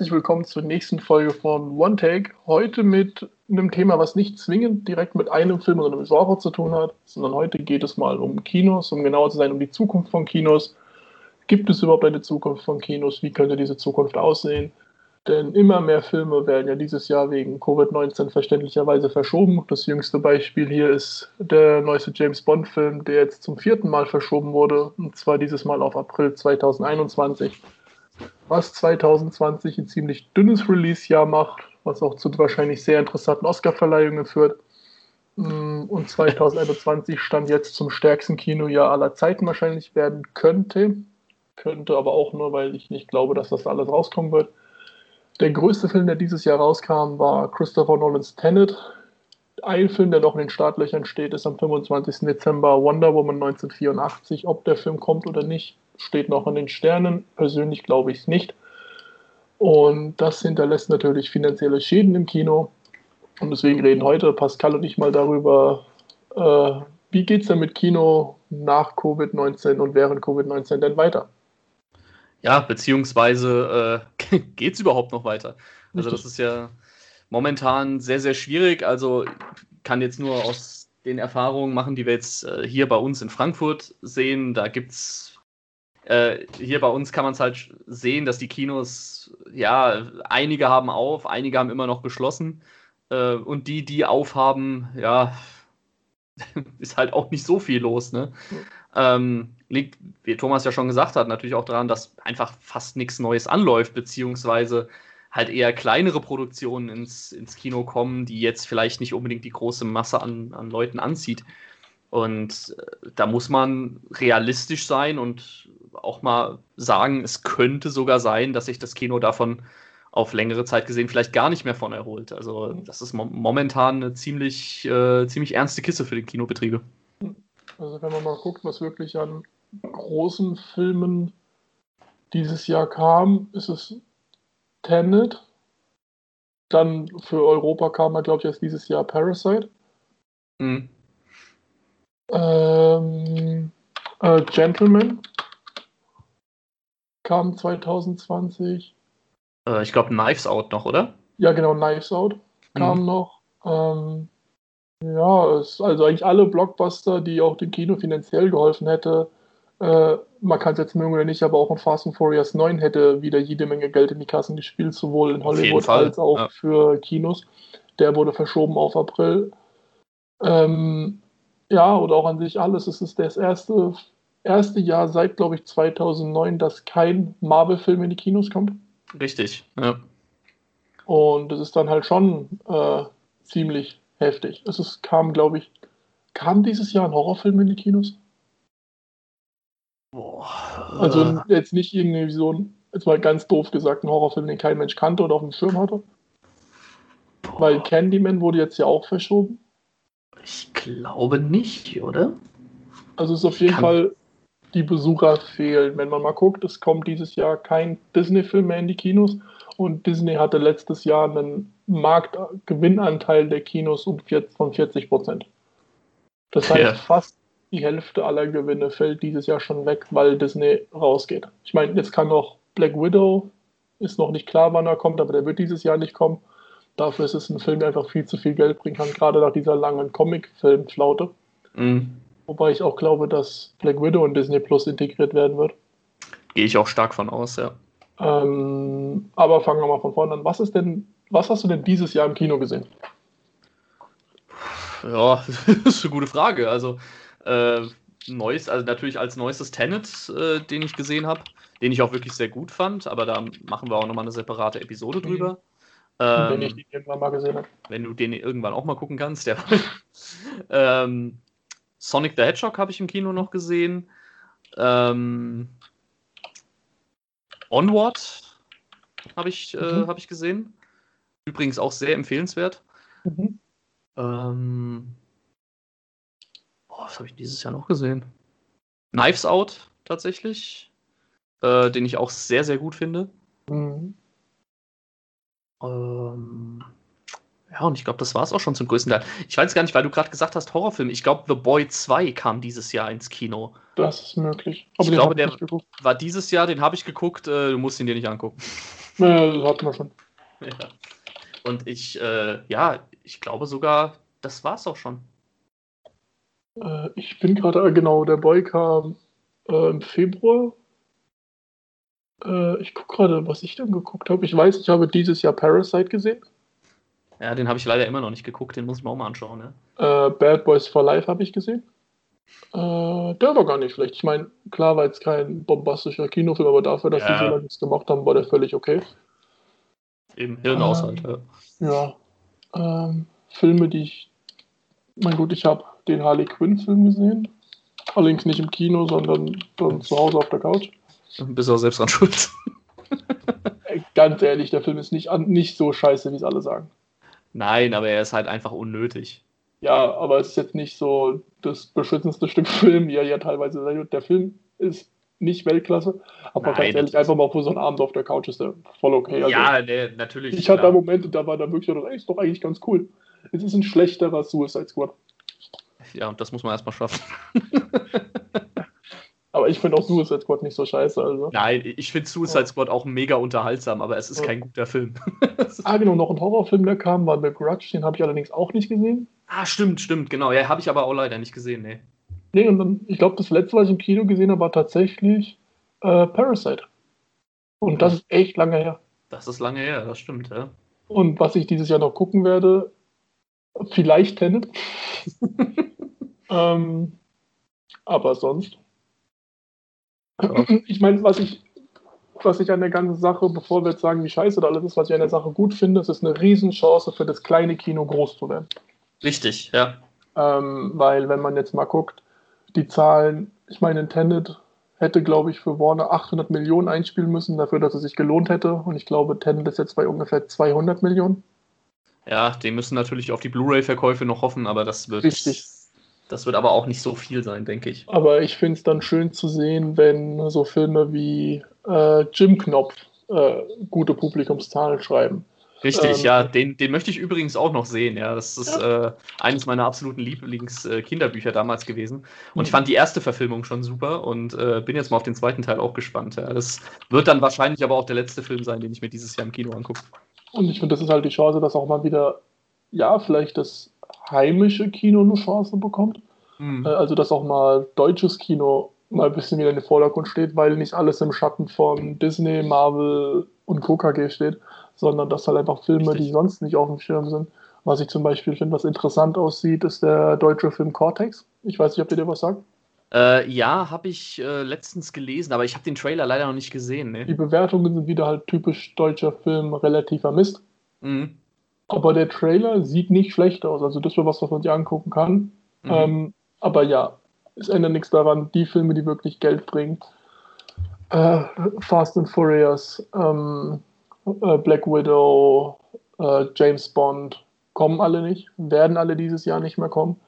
herzlich willkommen zur nächsten Folge von One Take. Heute mit einem Thema, was nicht zwingend direkt mit einem Film oder einem Genre zu tun hat, sondern heute geht es mal um Kinos, um genauer zu sein, um die Zukunft von Kinos. Gibt es überhaupt eine Zukunft von Kinos? Wie könnte diese Zukunft aussehen? Denn immer mehr Filme werden ja dieses Jahr wegen Covid-19 verständlicherweise verschoben. Das jüngste Beispiel hier ist der neueste James Bond-Film, der jetzt zum vierten Mal verschoben wurde, und zwar dieses Mal auf April 2021 was 2020 ein ziemlich dünnes Release-Jahr macht, was auch zu wahrscheinlich sehr interessanten Oscar-Verleihungen führt. Mm, und 2021 stand jetzt zum stärksten Kinojahr aller Zeiten wahrscheinlich werden könnte. Könnte aber auch nur, weil ich nicht glaube, dass das alles rauskommen wird. Der größte Film, der dieses Jahr rauskam, war Christopher Nolans Tenet. Ein Film, der noch in den Startlöchern steht, ist am 25. Dezember Wonder Woman 1984. Ob der Film kommt oder nicht, steht noch in den Sternen. Persönlich glaube ich es nicht. Und das hinterlässt natürlich finanzielle Schäden im Kino. Und deswegen reden heute Pascal und ich mal darüber, äh, wie geht es denn mit Kino nach Covid-19 und während Covid-19 denn weiter? Ja, beziehungsweise äh, geht es überhaupt noch weiter? Also das ist ja momentan sehr, sehr schwierig. Also kann jetzt nur aus den Erfahrungen machen, die wir jetzt äh, hier bei uns in Frankfurt sehen. Da gibt es äh, hier bei uns kann man es halt sehen, dass die Kinos, ja, einige haben auf, einige haben immer noch geschlossen. Äh, und die, die aufhaben, ja, ist halt auch nicht so viel los, ne? Ähm, liegt, wie Thomas ja schon gesagt hat, natürlich auch daran, dass einfach fast nichts Neues anläuft, beziehungsweise halt eher kleinere Produktionen ins, ins Kino kommen, die jetzt vielleicht nicht unbedingt die große Masse an, an Leuten anzieht. Und äh, da muss man realistisch sein und auch mal sagen, es könnte sogar sein, dass sich das Kino davon auf längere Zeit gesehen vielleicht gar nicht mehr von erholt. Also das ist mo momentan eine ziemlich, äh, ziemlich ernste Kiste für die Kinobetriebe. Also wenn man mal guckt, was wirklich an großen Filmen dieses Jahr kam, ist es Tenet. Dann für Europa kam er, glaube ich, erst dieses Jahr Parasite. Mhm. Ähm, äh, Gentleman kam 2020. Äh, ich glaube Knives Out noch, oder? Ja, genau, Knives Out kam mhm. noch. Ähm, ja, es, also eigentlich alle Blockbuster, die auch dem Kino finanziell geholfen hätte. Äh, man kann es jetzt mögen oder nicht, aber auch in Fast and Furious 9 hätte wieder jede Menge Geld in die Kassen gespielt, sowohl in Hollywood als auch ja. für Kinos. Der wurde verschoben auf April. Ähm, ja, oder auch an sich alles. Es ist das erste, erste Jahr seit, glaube ich, 2009, dass kein Marvel-Film in die Kinos kommt. Richtig, ja. Und das ist dann halt schon äh, ziemlich heftig. Es ist, kam, glaube ich, kam dieses Jahr ein Horrorfilm in die Kinos? Boah. Also jetzt nicht irgendwie so ein, jetzt mal ganz doof gesagt, ein Horrorfilm, den kein Mensch kannte oder auf dem Schirm hatte. Boah. Weil Candyman wurde jetzt ja auch verschoben. Ich glaube nicht, oder? Also es ist auf jeden Kann... Fall, die Besucher fehlen. Wenn man mal guckt, es kommt dieses Jahr kein Disney-Film mehr in die Kinos und Disney hatte letztes Jahr einen Marktgewinnanteil der Kinos von 40 Prozent. Das heißt, ja. fast die Hälfte aller Gewinne fällt dieses Jahr schon weg, weil Disney rausgeht. Ich meine, jetzt kann noch Black Widow, ist noch nicht klar, wann er kommt, aber der wird dieses Jahr nicht kommen. Dafür ist es ein Film, der einfach viel zu viel Geld bringen kann, gerade nach dieser langen Comic-Film-Flaute. Mhm. Wobei ich auch glaube, dass Black Widow in Disney Plus integriert werden wird. Gehe ich auch stark von aus, ja. Ähm, aber fangen wir mal von vorne an. Was ist denn, was hast du denn dieses Jahr im Kino gesehen? Ja, das ist eine gute Frage. Also, äh, neues, also natürlich als neuestes Tenet, äh, den ich gesehen habe, den ich auch wirklich sehr gut fand, aber da machen wir auch nochmal eine separate Episode drüber. Mhm. Ähm, wenn ich den irgendwann mal gesehen habe. Wenn du den irgendwann auch mal gucken kannst, ja. ähm, Sonic the Hedgehog habe ich im Kino noch gesehen. Ähm, Onward habe ich, äh, mhm. hab ich gesehen. Übrigens auch sehr empfehlenswert. Mhm. Ähm, boah, was habe ich dieses Jahr noch gesehen? Knives Out tatsächlich, äh, den ich auch sehr, sehr gut finde. Mhm. Ähm, ja, und ich glaube, das war es auch schon zum größten Teil. Ich weiß gar nicht, weil du gerade gesagt hast, Horrorfilm. Ich glaube, The Boy 2 kam dieses Jahr ins Kino. Das ist möglich. Aber ich glaube, der war dieses Jahr, den habe ich geguckt. Äh, du musst ihn dir nicht angucken. Ja, das hatten wir schon. Ja. Und ich, äh, ja, ich glaube sogar, das war's auch schon. Äh, ich bin gerade, äh, genau, der Boy kam äh, im Februar. Äh, ich gucke gerade, was ich dann geguckt habe. Ich weiß, ich habe dieses Jahr Parasite gesehen. Ja, den habe ich leider immer noch nicht geguckt, den muss ich mir auch mal anschauen. Ja. Äh, Bad Boys for Life habe ich gesehen. Äh, der war gar nicht schlecht. Ich meine, klar war jetzt kein bombastischer Kinofilm, aber dafür, dass ja. die so lange nichts gemacht haben, war der völlig okay. Eben, Hirnaushalt, ähm, ja. Ja. Ähm, Filme, die ich. Mein gut, ich habe den Harley Quinn-Film gesehen. Allerdings nicht im Kino, sondern dann zu Hause auf der Couch. Bist auch selbst dran schuld. Ganz ehrlich, der Film ist nicht, nicht so scheiße, wie es alle sagen. Nein, aber er ist halt einfach unnötig. Ja, aber es ist jetzt nicht so das beschützendste Stück Film, wie er ja teilweise sein Der Film ist nicht Weltklasse, aber Nein, ganz ehrlich, einfach mal für so einen Abend auf der Couch ist der voll okay. Also, ja, nee, natürlich. Ich hatte da Momente, da war da wirklich so, ey, ist doch eigentlich ganz cool. Es ist ein schlechterer Suicide Squad. Ja, und das muss man erstmal schaffen. aber ich finde auch Suicide Squad nicht so scheiße. Also. Nein, ich finde Suicide Squad auch mega unterhaltsam, aber es ist ja. kein guter Film. ah, genau, noch ein Horrorfilm, der kam, war The Grudge, den habe ich allerdings auch nicht gesehen. Ah, stimmt, stimmt, genau. Ja, habe ich aber auch leider nicht gesehen, nee. Nee, und dann, ich glaube, das letzte, was ich im Kino gesehen habe, war tatsächlich äh, Parasite. Und das ist echt lange her. Das ist lange her, das stimmt, ja. Und was ich dieses Jahr noch gucken werde, vielleicht Tenet. ähm, aber sonst. Ja. Ich meine, was ich, was ich an der ganzen Sache, bevor wir jetzt sagen, wie scheiße da alles ist, was ich an der Sache gut finde, es ist eine Riesenchance für das kleine Kino groß zu werden. Richtig, ja. Ähm, weil, wenn man jetzt mal guckt, die Zahlen, ich meine, Tenet hätte, glaube ich, für Warner 800 Millionen einspielen müssen, dafür, dass es sich gelohnt hätte. Und ich glaube, Tenet ist jetzt bei ungefähr 200 Millionen. Ja, die müssen natürlich auf die Blu-ray-Verkäufe noch hoffen, aber das wird. Richtig. Das wird aber auch nicht so viel sein, denke ich. Aber ich finde es dann schön zu sehen, wenn so Filme wie äh, Jim Knopf äh, gute Publikumszahlen schreiben. Richtig, ähm, ja, den, den möchte ich übrigens auch noch sehen. Ja, das ist ja. äh, eines meiner absoluten Lieblings-Kinderbücher äh, damals gewesen. Und mhm. ich fand die erste Verfilmung schon super und äh, bin jetzt mal auf den zweiten Teil auch gespannt. Ja. Das wird dann wahrscheinlich aber auch der letzte Film sein, den ich mir dieses Jahr im Kino angucke. Und ich finde, das ist halt die Chance, dass auch mal wieder, ja, vielleicht das heimische Kino eine Chance bekommt. Mhm. Äh, also, dass auch mal deutsches Kino mal ein bisschen wieder in den Vordergrund steht, weil nicht alles im Schatten von Disney, Marvel und KKG steht sondern dass halt einfach Filme, Richtig. die sonst nicht auf dem Schirm sind. Was ich zum Beispiel finde, was interessant aussieht, ist der deutsche Film Cortex. Ich weiß nicht, ob ihr dir was sagt. Äh, ja, habe ich äh, letztens gelesen, aber ich habe den Trailer leider noch nicht gesehen. Ne? Die Bewertungen sind wieder halt typisch deutscher Film, relativer Mist. Mhm. Aber der Trailer sieht nicht schlecht aus. Also das wäre was, was man sich angucken kann. Mhm. Ähm, aber ja, es ändert nichts daran, die Filme, die wirklich Geld bringen. Äh, Fast and Furious, ähm, äh, Black Widow, äh, James Bond kommen alle nicht, werden alle dieses Jahr nicht mehr kommen.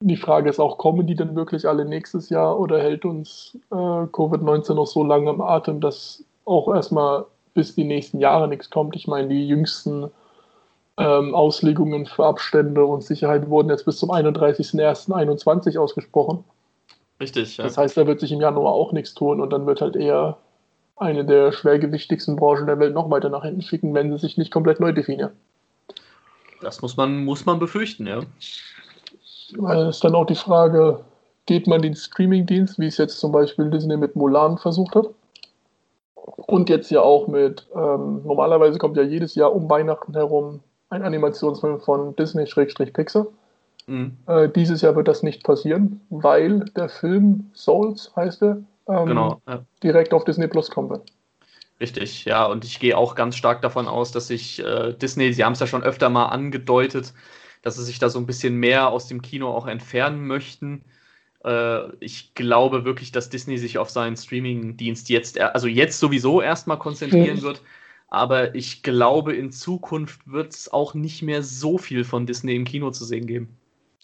Die Frage ist auch, kommen die denn wirklich alle nächstes Jahr oder hält uns äh, Covid-19 noch so lange im Atem, dass auch erstmal bis die nächsten Jahre nichts kommt? Ich meine, die jüngsten ähm, Auslegungen für Abstände und Sicherheit wurden jetzt bis zum 31.01.2021 ausgesprochen. Richtig, ja. Das heißt, da wird sich im Januar auch nichts tun und dann wird halt eher eine der schwergewichtigsten Branchen der Welt noch weiter nach hinten schicken, wenn sie sich nicht komplett neu definieren. Das muss man, muss man befürchten, ja. Weil es dann auch die Frage, geht man den Streamingdienst, wie es jetzt zum Beispiel Disney mit Mulan versucht hat? Und jetzt ja auch mit, ähm, normalerweise kommt ja jedes Jahr um Weihnachten herum ein Animationsfilm von Disney-Pixar. Mhm. Äh, dieses Jahr wird das nicht passieren, weil der Film Souls heißt er, ähm, genau, ja. direkt auf Disney Plus kommen wird. Richtig, ja, und ich gehe auch ganz stark davon aus, dass sich äh, Disney, sie haben es ja schon öfter mal angedeutet, dass sie sich da so ein bisschen mehr aus dem Kino auch entfernen möchten. Äh, ich glaube wirklich, dass Disney sich auf seinen Streaming-Dienst jetzt, also jetzt sowieso erstmal konzentrieren mhm. wird. Aber ich glaube, in Zukunft wird es auch nicht mehr so viel von Disney im Kino zu sehen geben.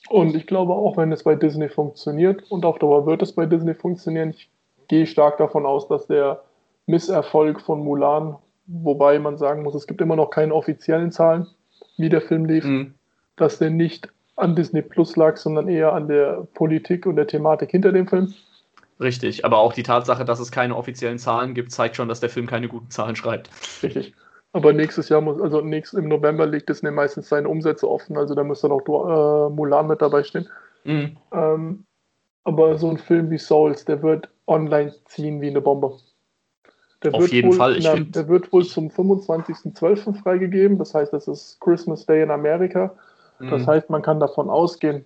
Und ich glaube auch, wenn es bei Disney funktioniert, und auf Dauer wird es bei Disney funktionieren, ich gehe stark davon aus, dass der Misserfolg von Mulan, wobei man sagen muss, es gibt immer noch keine offiziellen Zahlen, wie der Film lief, mhm. dass der nicht an Disney Plus lag, sondern eher an der Politik und der Thematik hinter dem Film. Richtig, aber auch die Tatsache, dass es keine offiziellen Zahlen gibt, zeigt schon, dass der Film keine guten Zahlen schreibt. Richtig. Aber nächstes Jahr muss, also nächst, im November legt Disney meistens seine Umsätze offen, also da müsste noch äh, Mulan mit dabei stehen. Mhm. Ähm, aber so ein Film wie Souls, der wird online ziehen wie eine Bombe. Der Auf jeden wohl, Fall. Ich na, der wird wohl zum 25.12. freigegeben. Das heißt, das ist Christmas Day in Amerika. Das mhm. heißt, man kann davon ausgehen,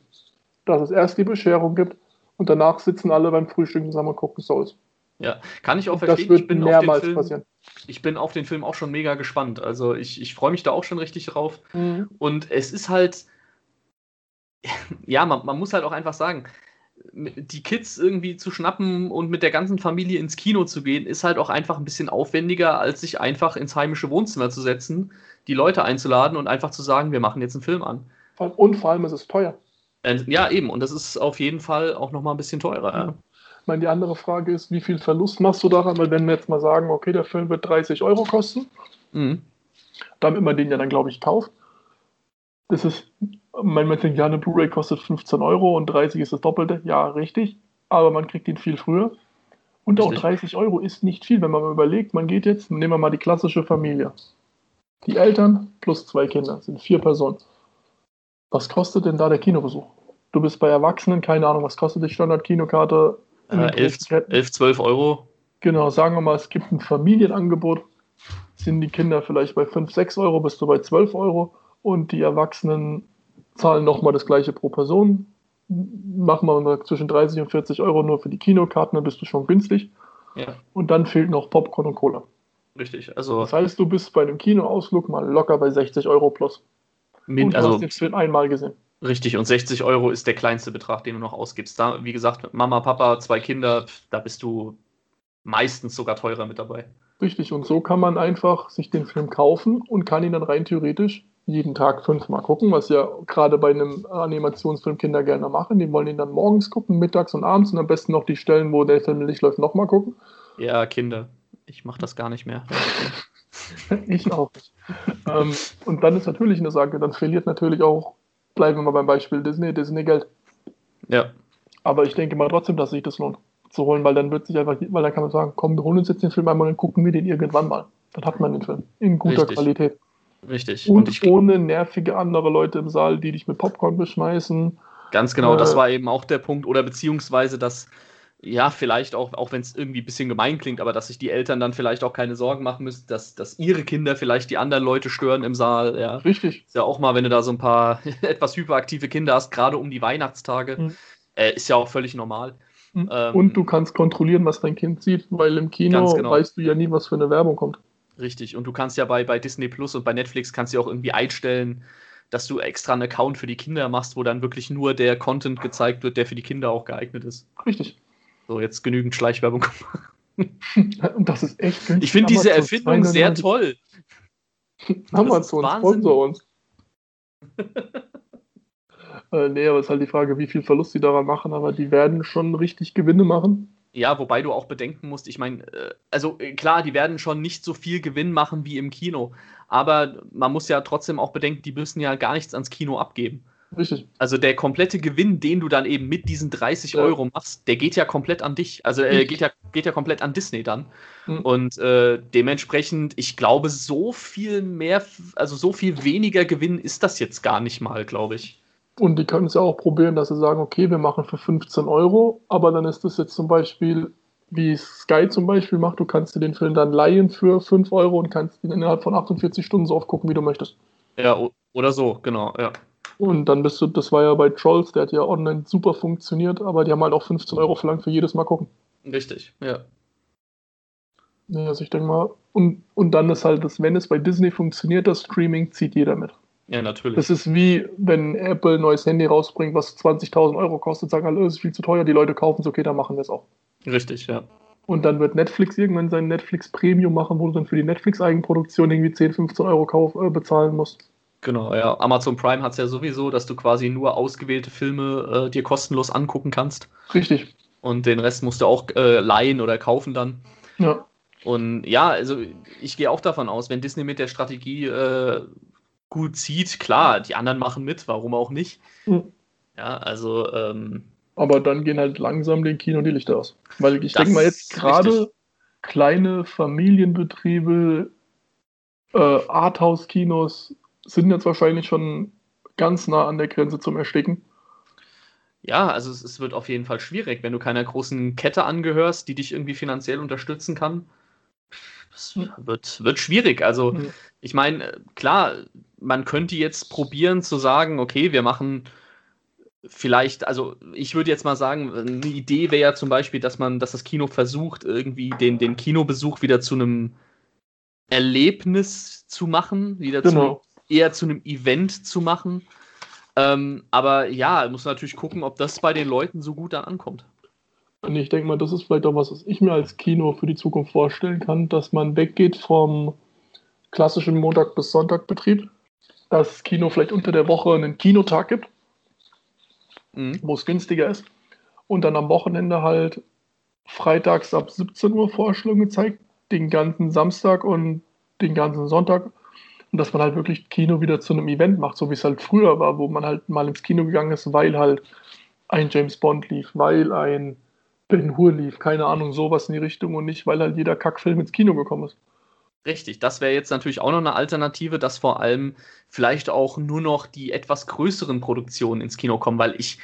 dass es erst die Bescherung gibt und danach sitzen alle beim Frühstück zusammen und gucken Souls. Ja, kann ich auch verstehen. Das wird ich bin mehrmals Film, passieren. Ich bin auf den Film auch schon mega gespannt. Also ich, ich freue mich da auch schon richtig drauf. Mhm. Und es ist halt, ja, man, man muss halt auch einfach sagen, die Kids irgendwie zu schnappen und mit der ganzen Familie ins Kino zu gehen, ist halt auch einfach ein bisschen aufwendiger, als sich einfach ins heimische Wohnzimmer zu setzen, die Leute einzuladen und einfach zu sagen, wir machen jetzt einen Film an. Und vor allem ist es teuer. Äh, ja, eben. Und das ist auf jeden Fall auch nochmal ein bisschen teurer. Ja. Ich meine, die andere Frage ist, wie viel Verlust machst du daran? Weil wenn wir jetzt mal sagen, okay, der Film wird 30 Euro kosten, mhm. damit man den ja dann, glaube ich, kauft, das ist, man denkt, ja, eine Blu-ray kostet 15 Euro und 30 ist das Doppelte. Ja, richtig. Aber man kriegt ihn viel früher. Und richtig. auch 30 Euro ist nicht viel, wenn man mal überlegt, man geht jetzt, nehmen wir mal die klassische Familie. Die Eltern plus zwei Kinder sind vier Personen. Was kostet denn da der Kinobesuch? Du bist bei Erwachsenen, keine Ahnung, was kostet die Standard-Kinokarte? Äh, 11, 11, 12 Euro. Genau, sagen wir mal, es gibt ein Familienangebot. Sind die Kinder vielleicht bei 5, 6 Euro, bist du bei 12 Euro und die Erwachsenen zahlen nochmal das gleiche pro Person. Machen wir mal zwischen 30 und 40 Euro nur für die Kinokarten, dann bist du schon günstig. Ja. Und dann fehlt noch Popcorn und Cola. Richtig, also. Das heißt, du bist bei einem Kinoausflug mal locker bei 60 Euro plus. Mit, und du also, hast den Film einmal gesehen. Richtig, und 60 Euro ist der kleinste Betrag, den du noch ausgibst. Da, wie gesagt, Mama, Papa, zwei Kinder, da bist du meistens sogar teurer mit dabei. Richtig, und so kann man einfach sich den Film kaufen und kann ihn dann rein theoretisch jeden Tag fünfmal gucken, was ja gerade bei einem Animationsfilm Kinder gerne machen. Die wollen ihn dann morgens gucken, mittags und abends und am besten noch die Stellen, wo der Film nicht läuft, nochmal gucken. Ja, Kinder. Ich mache das gar nicht mehr. ich auch nicht. ähm, und dann ist natürlich eine Sache, dann verliert natürlich auch, bleiben wir mal beim Beispiel Disney, Disney Geld. Ja. Aber ich denke mal trotzdem, dass sich das lohnt zu holen, weil dann wird sich einfach, weil dann kann man sagen, komm, wir holen uns jetzt den Film einmal und gucken wir den irgendwann mal. Dann hat man den Film in guter Richtig. Qualität. Richtig. Und, und ohne nervige andere Leute im Saal, die dich mit Popcorn beschmeißen. Ganz genau, äh, das war eben auch der Punkt. Oder beziehungsweise, dass, ja, vielleicht auch, auch wenn es irgendwie ein bisschen gemein klingt, aber dass sich die Eltern dann vielleicht auch keine Sorgen machen müssen, dass, dass ihre Kinder vielleicht die anderen Leute stören im Saal. Ja. Richtig. Ist ja auch mal, wenn du da so ein paar etwas hyperaktive Kinder hast, gerade um die Weihnachtstage, mhm. äh, ist ja auch völlig normal. Mhm. Ähm, und du kannst kontrollieren, was dein Kind sieht, weil im Kino genau. weißt du ja nie, was für eine Werbung kommt. Richtig. Und du kannst ja bei, bei Disney Plus und bei Netflix kannst du auch irgendwie einstellen, dass du extra einen Account für die Kinder machst, wo dann wirklich nur der Content gezeigt wird, der für die Kinder auch geeignet ist. Richtig. So, jetzt genügend Schleichwerbung. und das ist echt günstig. Ich finde diese Erfindung sehr toll. Amazon sponsor uns. äh, nee, aber es ist halt die Frage, wie viel Verlust sie daran machen, aber die werden schon richtig Gewinne machen. Ja, wobei du auch bedenken musst, ich meine, äh, also äh, klar, die werden schon nicht so viel Gewinn machen wie im Kino, aber man muss ja trotzdem auch bedenken, die müssen ja gar nichts ans Kino abgeben. Richtig. Also der komplette Gewinn, den du dann eben mit diesen 30 ja. Euro machst, der geht ja komplett an dich. Also äh, geht, ja, geht ja komplett an Disney dann. Mhm. Und äh, dementsprechend, ich glaube, so viel mehr, also so viel weniger Gewinn ist das jetzt gar nicht mal, glaube ich. Und die können es ja auch probieren, dass sie sagen, okay, wir machen für 15 Euro, aber dann ist das jetzt zum Beispiel, wie Sky zum Beispiel macht, du kannst dir den Film dann leihen für 5 Euro und kannst ihn innerhalb von 48 Stunden so oft gucken, wie du möchtest. Ja, oder so, genau, ja. Und dann bist du, das war ja bei Trolls, der hat ja online super funktioniert, aber die haben halt auch 15 Euro verlangt für jedes Mal gucken. Richtig, ja. Ja, also ich denke mal, und, und dann ist halt das, wenn es bei Disney funktioniert, das Streaming zieht jeder mit. Ja, natürlich. Das ist wie, wenn Apple ein neues Handy rausbringt, was 20.000 Euro kostet, sagen alle, es ist viel zu teuer, die Leute kaufen es, okay, dann machen wir es auch. Richtig, ja. Und dann wird Netflix irgendwann sein Netflix Premium machen, wo du dann für die Netflix-Eigenproduktion irgendwie 10, 15 Euro kauf, äh, bezahlen musst. Genau, ja. Amazon Prime hat es ja sowieso, dass du quasi nur ausgewählte Filme äh, dir kostenlos angucken kannst. Richtig. Und den Rest musst du auch äh, leihen oder kaufen dann. Ja. Und ja, also ich gehe auch davon aus, wenn Disney mit der Strategie äh, gut zieht, klar, die anderen machen mit, warum auch nicht. Mhm. Ja, also ähm, Aber dann gehen halt langsam den Kino die Lichter aus. Weil ich denke mal jetzt gerade kleine Familienbetriebe, äh, Arthouse-Kinos sind jetzt wahrscheinlich schon ganz nah an der Grenze zum Ersticken. Ja, also es, es, wird auf jeden Fall schwierig, wenn du keiner großen Kette angehörst, die dich irgendwie finanziell unterstützen kann. Es hm. wird, wird schwierig. Also, mhm. ich meine, klar, man könnte jetzt probieren zu sagen, okay, wir machen vielleicht, also ich würde jetzt mal sagen, eine Idee wäre ja zum Beispiel, dass man, dass das Kino versucht, irgendwie den, den Kinobesuch wieder zu einem Erlebnis zu machen, wieder genau. zu, eher zu einem Event zu machen. Ähm, aber ja, muss natürlich gucken, ob das bei den Leuten so gut dann ankommt. Und ich denke mal, das ist vielleicht auch was, was ich mir als Kino für die Zukunft vorstellen kann, dass man weggeht vom klassischen Montag- bis Sonntag-Betrieb, dass Kino vielleicht unter der Woche einen Kinotag gibt, mhm. wo es günstiger ist, und dann am Wochenende halt freitags ab 17 Uhr Vorstellungen zeigt, den ganzen Samstag und den ganzen Sonntag und dass man halt wirklich Kino wieder zu einem Event macht, so wie es halt früher war, wo man halt mal ins Kino gegangen ist, weil halt ein James Bond lief, weil ein Ben Hur lief, keine Ahnung, sowas in die Richtung und nicht, weil halt jeder Kackfilm ins Kino gekommen ist. Richtig, das wäre jetzt natürlich auch noch eine Alternative, dass vor allem vielleicht auch nur noch die etwas größeren Produktionen ins Kino kommen, weil ich,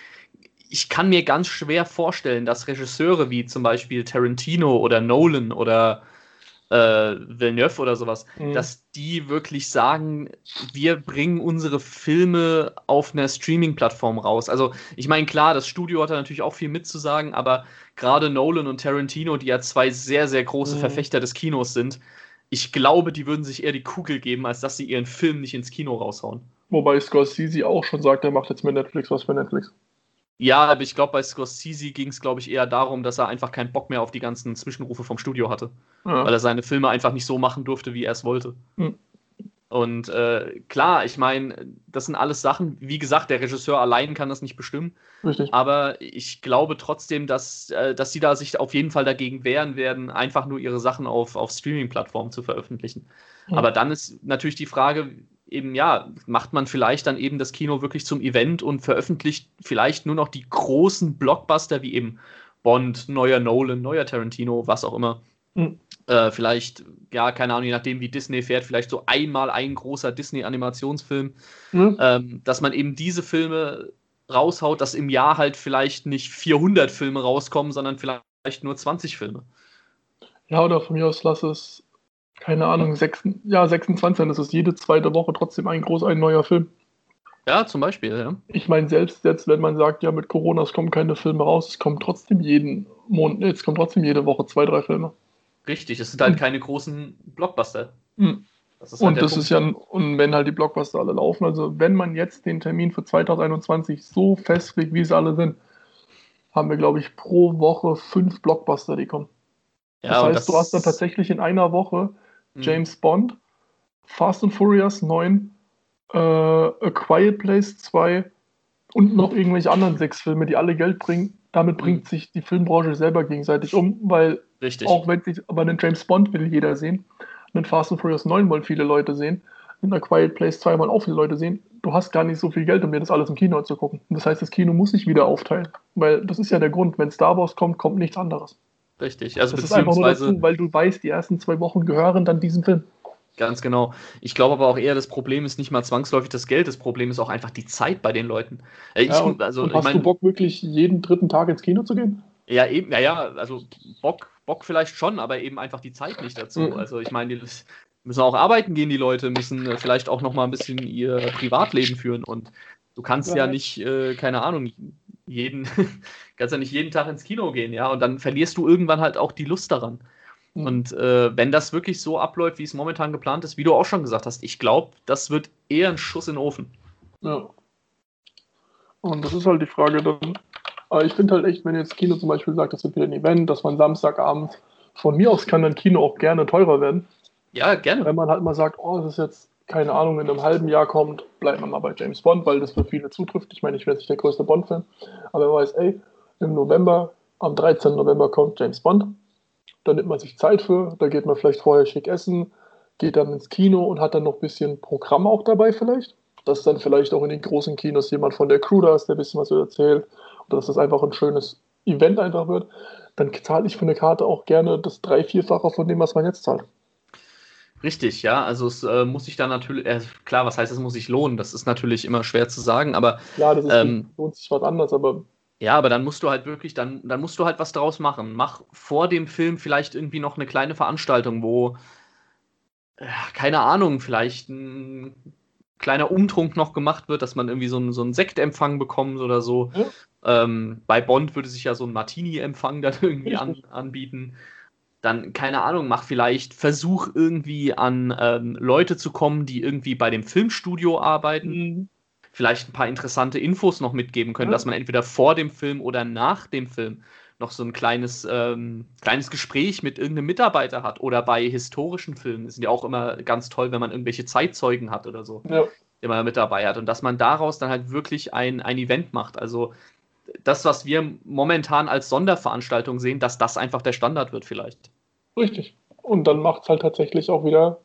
ich kann mir ganz schwer vorstellen, dass Regisseure wie zum Beispiel Tarantino oder Nolan oder äh, Villeneuve oder sowas, mhm. dass die wirklich sagen, wir bringen unsere Filme auf einer Streaming-Plattform raus. Also ich meine, klar, das Studio hat da natürlich auch viel mitzusagen, aber gerade Nolan und Tarantino, die ja zwei sehr, sehr große mhm. Verfechter des Kinos sind, ich glaube, die würden sich eher die Kugel geben, als dass sie ihren Film nicht ins Kino raushauen. Wobei Scorsese auch schon sagt, er macht jetzt mit Netflix was für Netflix. Ja, aber ich glaube, bei Scorsese ging es, glaube ich, eher darum, dass er einfach keinen Bock mehr auf die ganzen Zwischenrufe vom Studio hatte. Ja. Weil er seine Filme einfach nicht so machen durfte, wie er es wollte. Mhm. Und äh, klar, ich meine, das sind alles Sachen, wie gesagt, der Regisseur allein kann das nicht bestimmen. Richtig. Aber ich glaube trotzdem, dass, äh, dass sie da sich auf jeden Fall dagegen wehren werden, einfach nur ihre Sachen auf, auf Streaming-Plattformen zu veröffentlichen. Mhm. Aber dann ist natürlich die Frage, eben, ja, macht man vielleicht dann eben das Kino wirklich zum Event und veröffentlicht vielleicht nur noch die großen Blockbuster wie eben Bond, neuer Nolan, neuer Tarantino, was auch immer. Mhm. Äh, vielleicht, ja, keine Ahnung, je nachdem, wie Disney fährt, vielleicht so einmal ein großer Disney-Animationsfilm, mhm. ähm, dass man eben diese Filme raushaut, dass im Jahr halt vielleicht nicht 400 Filme rauskommen, sondern vielleicht nur 20 Filme. Ja, oder von mir aus lass es keine Ahnung, sechs, ja, 26, das ist jede zweite Woche trotzdem ein groß ein neuer Film. Ja, zum Beispiel, ja. Ich meine, selbst jetzt, wenn man sagt, ja, mit Corona, es kommen keine Filme raus, es kommen trotzdem jeden Monat, es kommen trotzdem jede Woche zwei, drei Filme. Richtig, es sind halt mhm. keine großen Blockbuster. Mhm. Das halt und das Punkt. ist ja, und wenn halt die Blockbuster alle laufen, also wenn man jetzt den Termin für 2021 so festlegt, wie es alle sind, haben wir, glaube ich, pro Woche fünf Blockbuster, die kommen. Ja, das heißt, das du hast dann tatsächlich in einer Woche Mhm. James Bond, Fast and Furious 9, äh, A Quiet Place 2 und noch irgendwelche anderen sechs Filme, die alle Geld bringen. Damit bringt mhm. sich die Filmbranche selber gegenseitig um, weil Richtig. auch wenn sich, aber einen James Bond will jeder sehen, einen Fast and Furious 9 wollen viele Leute sehen, in A Quiet Place 2 wollen auch viele Leute sehen. Du hast gar nicht so viel Geld, um dir das alles im Kino zu gucken. das heißt, das Kino muss sich wieder aufteilen, weil das ist ja der Grund. Wenn Star Wars kommt, kommt nichts anderes. Richtig. Also das nur dazu, weil du weißt, die ersten zwei Wochen gehören dann diesem Film. Ganz genau. Ich glaube aber auch eher, das Problem ist nicht mal zwangsläufig das Geld, das Problem ist auch einfach die Zeit bei den Leuten. Äh, ich, ja, und, also, und hast ich mein, du Bock, wirklich jeden dritten Tag ins Kino zu gehen? Ja, eben, ja, ja, also Bock, Bock vielleicht schon, aber eben einfach die Zeit nicht dazu. Mhm. Also ich meine, die müssen auch arbeiten gehen, die Leute, müssen äh, vielleicht auch nochmal ein bisschen ihr Privatleben führen und du kannst ja, ja nicht, äh, keine Ahnung, jeden, kannst ja nicht jeden Tag ins Kino gehen, ja, und dann verlierst du irgendwann halt auch die Lust daran. Mhm. Und äh, wenn das wirklich so abläuft, wie es momentan geplant ist, wie du auch schon gesagt hast, ich glaube, das wird eher ein Schuss in den Ofen. Ja. Und das ist halt die Frage dann. Aber ich finde halt echt, wenn jetzt Kino zum Beispiel sagt, das wird wieder ein Event, dass man Samstagabend, von mir aus kann dann Kino auch gerne teurer werden. Ja, gerne. Wenn man halt mal sagt, oh, das ist jetzt keine Ahnung, in einem halben Jahr kommt, bleibt man mal bei James Bond, weil das für viele zutrifft. Ich meine, ich werde nicht der größte Bond-Fan, aber er weiß, ey, im November, am 13. November kommt James Bond. Da nimmt man sich Zeit für, da geht man vielleicht vorher schick essen, geht dann ins Kino und hat dann noch ein bisschen Programm auch dabei vielleicht. Dass dann vielleicht auch in den großen Kinos jemand von der Crew da ist, der ein bisschen was erzählt. dass es einfach ein schönes Event einfach wird, dann zahle ich für eine Karte auch gerne das drei-, vierfache von dem, was man jetzt zahlt. Richtig, ja. Also es äh, muss sich dann natürlich, äh, klar, was heißt, es muss sich lohnen? Das ist natürlich immer schwer zu sagen, aber klar, das ist, ähm, lohnt sich was anderes, aber ja, aber dann musst du halt wirklich, dann, dann musst du halt was draus machen. Mach vor dem Film vielleicht irgendwie noch eine kleine Veranstaltung, wo, äh, keine Ahnung, vielleicht ein kleiner Umtrunk noch gemacht wird, dass man irgendwie so einen, so einen Sektempfang bekommt oder so. Ja. Ähm, bei Bond würde sich ja so ein Martini-Empfang dann irgendwie an, anbieten. Dann, keine Ahnung, mach vielleicht Versuch irgendwie an ähm, Leute zu kommen, die irgendwie bei dem Filmstudio arbeiten. Mhm. Vielleicht ein paar interessante Infos noch mitgeben können, ja. dass man entweder vor dem Film oder nach dem Film noch so ein kleines, ähm, kleines Gespräch mit irgendeinem Mitarbeiter hat. Oder bei historischen Filmen sind ja auch immer ganz toll, wenn man irgendwelche Zeitzeugen hat oder so, ja. die man mit dabei hat. Und dass man daraus dann halt wirklich ein, ein Event macht. Also das, was wir momentan als Sonderveranstaltung sehen, dass das einfach der Standard wird vielleicht. Richtig. Und dann macht es halt tatsächlich auch wieder,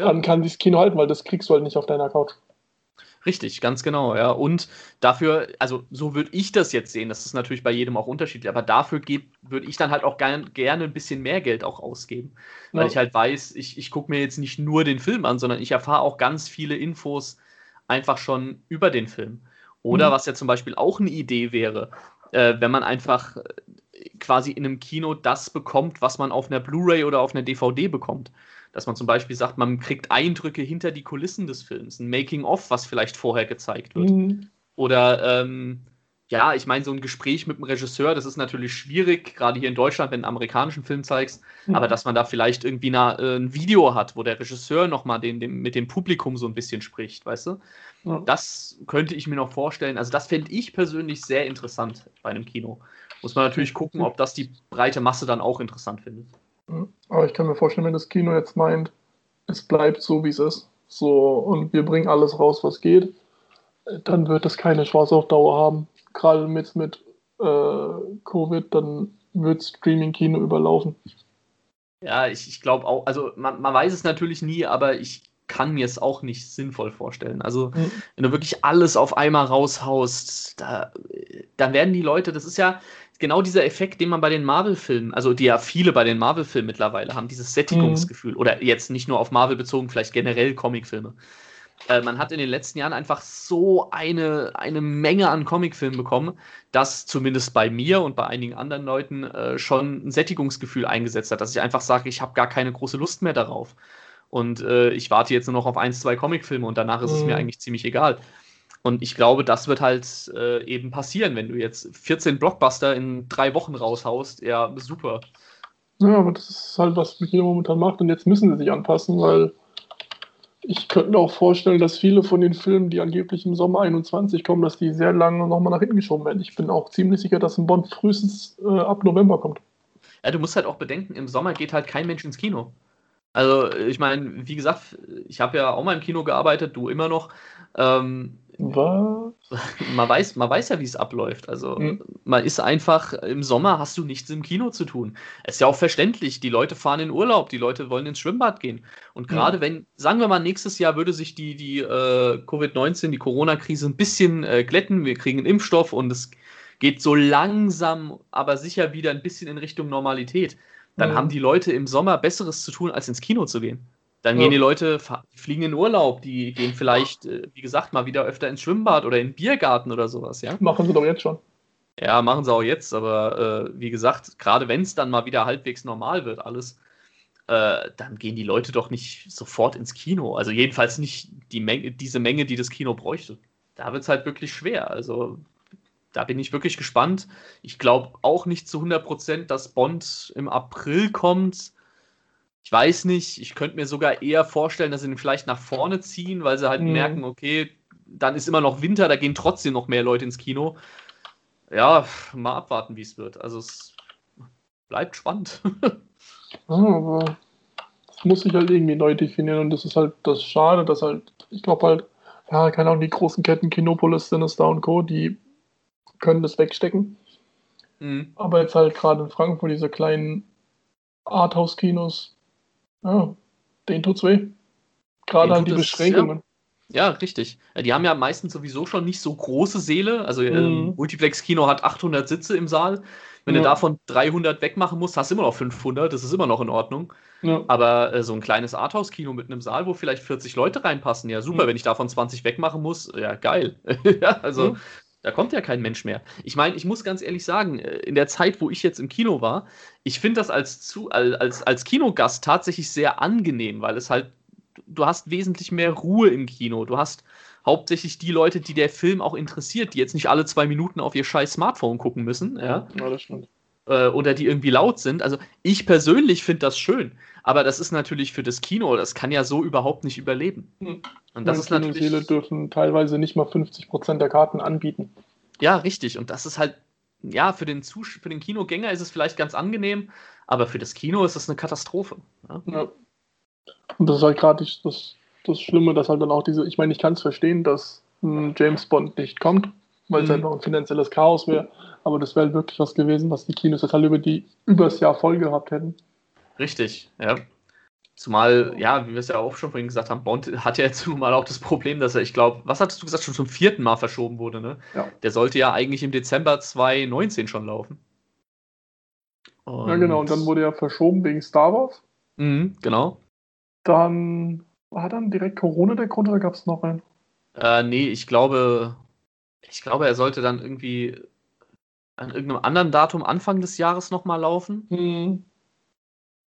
ja. dann kann dieses Kino halten, weil das kriegst du halt nicht auf deiner Couch. Richtig, ganz genau, ja. Und dafür, also so würde ich das jetzt sehen, das ist natürlich bei jedem auch unterschiedlich, aber dafür würde ich dann halt auch gern, gerne ein bisschen mehr Geld auch ausgeben. Weil ja. ich halt weiß, ich, ich gucke mir jetzt nicht nur den Film an, sondern ich erfahre auch ganz viele Infos einfach schon über den Film. Oder mhm. was ja zum Beispiel auch eine Idee wäre, äh, wenn man einfach quasi in einem Kino das bekommt, was man auf einer Blu-ray oder auf einer DVD bekommt dass man zum Beispiel sagt, man kriegt Eindrücke hinter die Kulissen des Films, ein Making-of, was vielleicht vorher gezeigt wird. Mhm. Oder ähm, ja, ich meine, so ein Gespräch mit dem Regisseur, das ist natürlich schwierig, gerade hier in Deutschland, wenn du einen amerikanischen Film zeigst, mhm. aber dass man da vielleicht irgendwie eine, äh, ein Video hat, wo der Regisseur nochmal den, den, mit dem Publikum so ein bisschen spricht, weißt du? Ja. Das könnte ich mir noch vorstellen. Also, das fände ich persönlich sehr interessant bei einem Kino. Muss man natürlich gucken, ob das die breite Masse dann auch interessant findet. Aber ich kann mir vorstellen, wenn das Kino jetzt meint, es bleibt so, wie es ist, so und wir bringen alles raus, was geht, dann wird es keine Chance auf Dauer haben. Gerade mit, mit äh, Covid, dann wird Streaming-Kino überlaufen. Ja, ich, ich glaube auch, also man, man weiß es natürlich nie, aber ich kann mir es auch nicht sinnvoll vorstellen. Also, mhm. wenn du wirklich alles auf einmal raushaust, da, dann werden die Leute, das ist ja, genau dieser Effekt, den man bei den Marvel-Filmen, also die ja viele bei den Marvel-Filmen mittlerweile haben, dieses Sättigungsgefühl. Mhm. Oder jetzt nicht nur auf Marvel bezogen, vielleicht generell Comicfilme. Äh, man hat in den letzten Jahren einfach so eine, eine Menge an Comicfilmen bekommen, dass zumindest bei mir und bei einigen anderen Leuten äh, schon ein Sättigungsgefühl eingesetzt hat, dass ich einfach sage, ich habe gar keine große Lust mehr darauf. Und äh, ich warte jetzt nur noch auf ein, zwei Comicfilme und danach ist mhm. es mir mhm. eigentlich ziemlich egal. Und ich glaube, das wird halt äh, eben passieren, wenn du jetzt 14 Blockbuster in drei Wochen raushaust. Ja, super. Ja, aber das ist halt, was jeder momentan macht. Und jetzt müssen sie sich anpassen, weil ich könnte mir auch vorstellen, dass viele von den Filmen, die angeblich im Sommer 21 kommen, dass die sehr lange nochmal nach hinten geschoben werden. Ich bin auch ziemlich sicher, dass ein Bond frühestens äh, ab November kommt. Ja, du musst halt auch bedenken, im Sommer geht halt kein Mensch ins Kino. Also, ich meine, wie gesagt, ich habe ja auch mal im Kino gearbeitet, du immer noch. Ähm, was? Man weiß, man weiß ja, wie es abläuft. Also mhm. man ist einfach, im Sommer hast du nichts im Kino zu tun. Es ist ja auch verständlich, die Leute fahren in Urlaub, die Leute wollen ins Schwimmbad gehen. Und gerade mhm. wenn, sagen wir mal, nächstes Jahr würde sich die, die äh, Covid-19, die Corona-Krise ein bisschen äh, glätten, wir kriegen einen Impfstoff und es geht so langsam, aber sicher wieder ein bisschen in Richtung Normalität, dann mhm. haben die Leute im Sommer Besseres zu tun, als ins Kino zu gehen. Dann ja. gehen die Leute, fliegen in Urlaub, die gehen vielleicht, äh, wie gesagt, mal wieder öfter ins Schwimmbad oder in den Biergarten oder sowas, ja. Machen sie doch jetzt schon. Ja, machen sie auch jetzt, aber äh, wie gesagt, gerade wenn es dann mal wieder halbwegs normal wird, alles, äh, dann gehen die Leute doch nicht sofort ins Kino. Also jedenfalls nicht die Menge, diese Menge, die das Kino bräuchte. Da wird es halt wirklich schwer. Also da bin ich wirklich gespannt. Ich glaube auch nicht zu 100 Prozent, dass Bond im April kommt. Ich weiß nicht, ich könnte mir sogar eher vorstellen, dass sie ihn vielleicht nach vorne ziehen, weil sie halt mhm. merken, okay, dann ist immer noch Winter, da gehen trotzdem noch mehr Leute ins Kino. Ja, mal abwarten, wie es wird. Also es bleibt spannend. aber das muss sich halt irgendwie neu definieren und das ist halt das Schade, dass halt, ich glaube halt, ja, keine Ahnung, die großen Ketten, Kinopolis, Sinister und Co., die können das wegstecken. Mhm. Aber jetzt halt gerade in Frankfurt diese kleinen Arthouse-Kinos, ja, den tut's weh. Gerade an die Beschränkungen. Ja, richtig. Die haben ja meistens sowieso schon nicht so große Säle. Also mhm. Multiplex-Kino hat 800 Sitze im Saal. Wenn ja. du davon 300 wegmachen musst, hast du immer noch 500. Das ist immer noch in Ordnung. Ja. Aber äh, so ein kleines Arthouse-Kino mit einem Saal, wo vielleicht 40 Leute reinpassen, ja super. Mhm. Wenn ich davon 20 wegmachen muss, ja geil. ja, also mhm. Da kommt ja kein Mensch mehr. Ich meine, ich muss ganz ehrlich sagen, äh, in der Zeit, wo ich jetzt im Kino war, ich finde das als, zu, als, als Kinogast tatsächlich sehr angenehm, weil es halt, du hast wesentlich mehr Ruhe im Kino. Du hast hauptsächlich die Leute, die der Film auch interessiert, die jetzt nicht alle zwei Minuten auf ihr scheiß Smartphone gucken müssen. Ja, ja das stimmt. Äh, oder die irgendwie laut sind. Also ich persönlich finde das schön, aber das ist natürlich für das Kino, das kann ja so überhaupt nicht überleben. Hm. Und das ist natürlich. Dürfen teilweise nicht mal 50 Prozent der Karten anbieten. Ja, richtig. Und das ist halt, ja, für den, Zus für den Kinogänger ist es vielleicht ganz angenehm, aber für das Kino ist das eine Katastrophe. Ja. ja. Und das ist halt gerade das das Schlimme, dass halt dann auch diese, ich meine, ich kann es verstehen, dass ein James Bond nicht kommt, weil mhm. es halt noch ein finanzielles Chaos wäre, aber das wäre halt wirklich was gewesen, was die Kinos halt über die übers Jahr voll gehabt hätten. Richtig, ja. Zumal, ja, wie wir es ja auch schon vorhin gesagt haben, Bond hat ja jetzt nun mal auch das Problem, dass er, ich glaube, was hattest du gesagt, schon zum vierten Mal verschoben wurde, ne? Ja. Der sollte ja eigentlich im Dezember 2019 schon laufen. Und ja, genau, und dann wurde er verschoben wegen Star Wars. Mhm, genau. Dann war dann direkt Corona der Grund oder gab es noch einen? Äh, nee, ich glaube, ich glaube, er sollte dann irgendwie an irgendeinem anderen Datum Anfang des Jahres nochmal laufen. Mhm.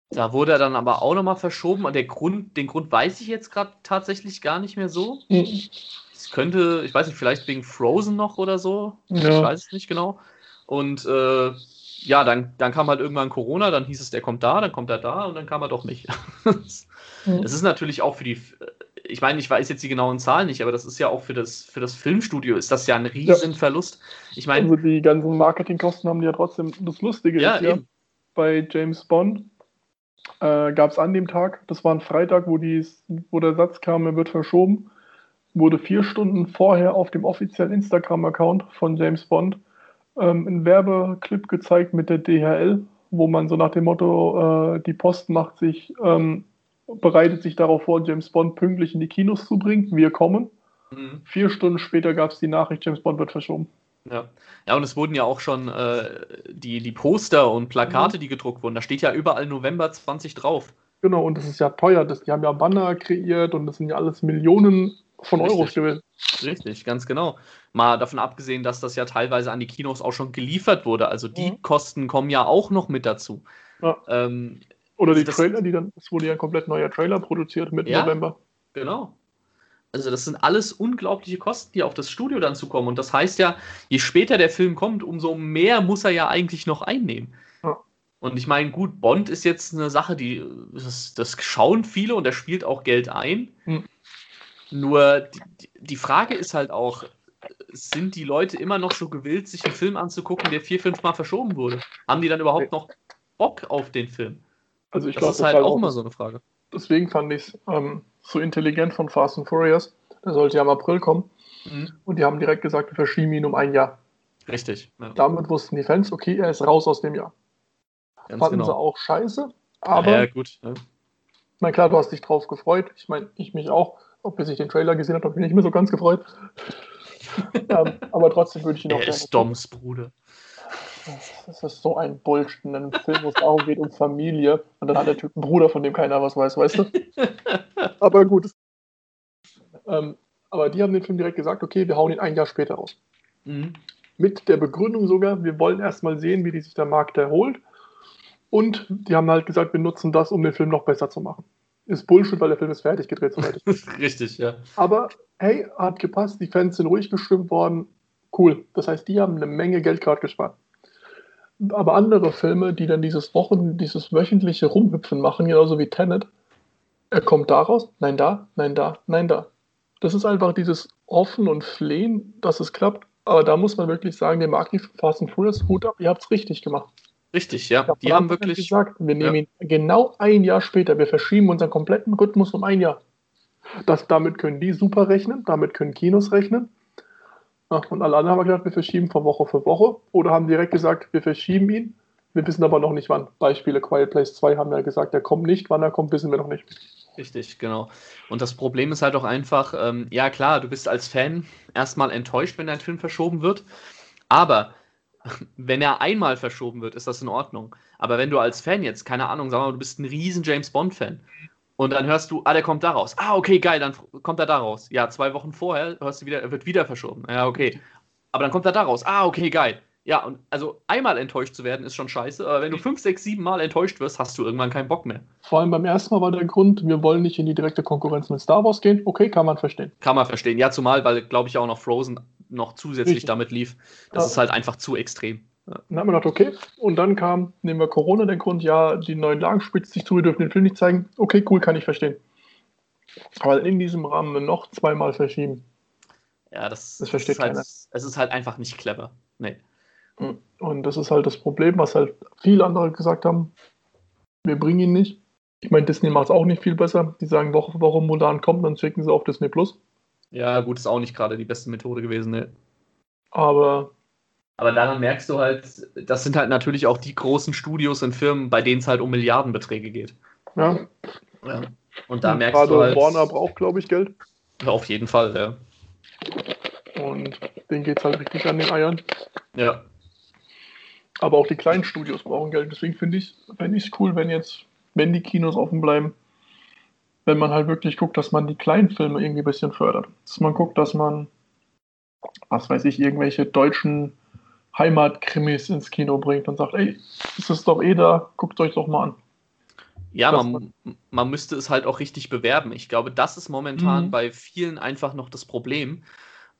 Da wurde er dann aber auch nochmal verschoben. Und der Grund, den Grund weiß ich jetzt gerade tatsächlich gar nicht mehr so. Mhm. Es könnte, ich weiß nicht, vielleicht wegen Frozen noch oder so. Ja. Ich weiß es nicht genau. Und äh, ja, dann, dann kam halt irgendwann Corona, dann hieß es, der kommt da, dann kommt er da und dann kam er doch nicht. Mhm. Es ist natürlich auch für die, ich meine, ich weiß jetzt die genauen Zahlen nicht, aber das ist ja auch für das, für das Filmstudio ist das ja ein Riesenverlust. Ich meine, also die ganzen Marketingkosten haben die ja trotzdem. Das Lustige ja, ist ja, bei James Bond äh, gab es an dem Tag, das war ein Freitag, wo, die, wo der Satz kam, er wird verschoben, wurde vier Stunden vorher auf dem offiziellen Instagram-Account von James Bond ähm, ein Werbeclip gezeigt mit der DHL, wo man so nach dem Motto, äh, die Post macht sich ähm, bereitet sich darauf vor, James Bond pünktlich in die Kinos zu bringen. Wir kommen. Mhm. Vier Stunden später gab es die Nachricht, James Bond wird verschoben. Ja. ja, und es wurden ja auch schon äh, die, die Poster und Plakate, mhm. die gedruckt wurden. Da steht ja überall November 20 drauf. Genau, und das ist ja teuer. Das, die haben ja Banner kreiert und das sind ja alles Millionen von. Euros gewesen. Richtig, ganz genau. Mal davon abgesehen, dass das ja teilweise an die Kinos auch schon geliefert wurde. Also die mhm. Kosten kommen ja auch noch mit dazu. Ja. Ähm, oder die Trailer, die dann, es wurde ja ein komplett neuer Trailer produziert Mitte ja, November. Genau. Also das sind alles unglaubliche Kosten, die auf das Studio dann zukommen. Und das heißt ja, je später der Film kommt, umso mehr muss er ja eigentlich noch einnehmen. Ja. Und ich meine, gut, Bond ist jetzt eine Sache, die das, das schauen viele und er spielt auch Geld ein. Hm. Nur die, die Frage ist halt auch, sind die Leute immer noch so gewillt, sich einen Film anzugucken, der vier, fünf Mal verschoben wurde? Haben die dann überhaupt noch Bock auf den Film? Also ich das glaub, ist halt auch immer so eine Frage. Deswegen fand ich es ähm, so intelligent von Fast and Furious. Der sollte ja im April kommen. Mhm. Und die haben direkt gesagt, wir verschieben ihn um ein Jahr. Richtig. Ja. Damit wussten die Fans, okay, er ist raus aus dem Jahr. Ganz Fanden genau. sie auch scheiße, aber. Ja, gut. Ja. Ich meine, klar, du hast dich drauf gefreut. Ich meine, ich mich auch. Ob bis ich den Trailer gesehen habe, habe ich mich nicht mehr so ganz gefreut. ähm, aber trotzdem würde ich ihn auch er. Ist Doms Bruder. Das ist so ein Bullshit in einem Film, wo es darum geht, um Familie. Und dann hat der Typ einen Bruder, von dem keiner was weiß, weißt du? aber gut. Ähm, aber die haben den Film direkt gesagt, okay, wir hauen ihn ein Jahr später raus. Mhm. Mit der Begründung sogar, wir wollen erstmal sehen, wie die sich der Markt erholt. Und die haben halt gesagt, wir nutzen das, um den Film noch besser zu machen. Ist Bullshit, weil der Film ist fertig gedreht, soweit ich Richtig, ja. Aber hey, hat gepasst, die Fans sind ruhig gestimmt worden. Cool. Das heißt, die haben eine Menge Geld gerade gespart aber andere Filme, die dann dieses Wochen, dieses wöchentliche Rumhüpfen machen, genauso wie Tenet, er kommt daraus, nein da, nein da, nein da. Das ist einfach dieses Hoffen und Flehen, dass es klappt. Aber da muss man wirklich sagen, dem Aktiv Fast and Furious, Hut ab, ihr habt es richtig gemacht. Richtig, ja. Die haben wirklich gesagt, wir nehmen ja. ihn genau ein Jahr später, wir verschieben unseren kompletten Rhythmus um ein Jahr. Das, damit können die super rechnen, damit können Kinos rechnen. Und alle anderen haben gesagt, wir verschieben von Woche für Woche oder haben direkt gesagt, wir verschieben ihn. Wir wissen aber noch nicht wann. Beispiele Quiet Place 2 haben ja gesagt, er kommt nicht. Wann er kommt, wissen wir noch nicht. Richtig, genau. Und das Problem ist halt auch einfach, ähm, ja klar, du bist als Fan erstmal enttäuscht, wenn dein Film verschoben wird, aber wenn er einmal verschoben wird, ist das in Ordnung. Aber wenn du als Fan jetzt, keine Ahnung, sag mal, du bist ein riesen James Bond-Fan und dann hörst du, ah, der kommt da raus. Ah, okay, geil, dann kommt er da raus. Ja, zwei Wochen vorher hörst du wieder, er wird wieder verschoben. Ja, okay. Aber dann kommt er da raus. Ah, okay, geil. Ja, und also einmal enttäuscht zu werden ist schon scheiße, aber wenn du fünf, sechs, sieben Mal enttäuscht wirst, hast du irgendwann keinen Bock mehr. Vor allem beim ersten Mal war der Grund, wir wollen nicht in die direkte Konkurrenz mit Star Wars gehen. Okay, kann man verstehen. Kann man verstehen. Ja, zumal, weil, glaube ich, auch noch Frozen noch zusätzlich Richtig. damit lief. Das ja. ist halt einfach zu extrem. Dann haben wir gedacht, okay. Und dann kam, nehmen wir Corona, den Grund, ja, die neuen Lagen spitzt sich zu, wir dürfen den Film nicht zeigen. Okay, cool, kann ich verstehen. Aber in diesem Rahmen noch zweimal verschieben. Ja, das, das versteht ist halt, Es ist halt einfach nicht clever. Nee. Und das ist halt das Problem, was halt viele andere gesagt haben. Wir bringen ihn nicht. Ich meine, Disney macht es auch nicht viel besser. Die sagen, warum Mulan kommt, dann schicken sie auf Disney Plus. Ja, gut, ist auch nicht gerade die beste Methode gewesen, ne? Aber. Aber daran merkst du halt, das sind halt natürlich auch die großen Studios und Firmen, bei denen es halt um Milliardenbeträge geht. Ja. ja. Und da und merkst du halt. Warner braucht, glaube ich, Geld. Auf jeden Fall, ja. Und denen geht es halt richtig an den Eiern. Ja. Aber auch die kleinen Studios brauchen Geld. Deswegen finde ich es cool, wenn jetzt, wenn die Kinos offen bleiben, wenn man halt wirklich guckt, dass man die kleinen Filme irgendwie ein bisschen fördert. Dass man guckt, dass man, was weiß ich, irgendwelche deutschen Heimatkrimis ins Kino bringt und sagt, ey, ist es doch eh da, guckt euch doch mal an. Ja, man, man müsste es halt auch richtig bewerben. Ich glaube, das ist momentan mhm. bei vielen einfach noch das Problem.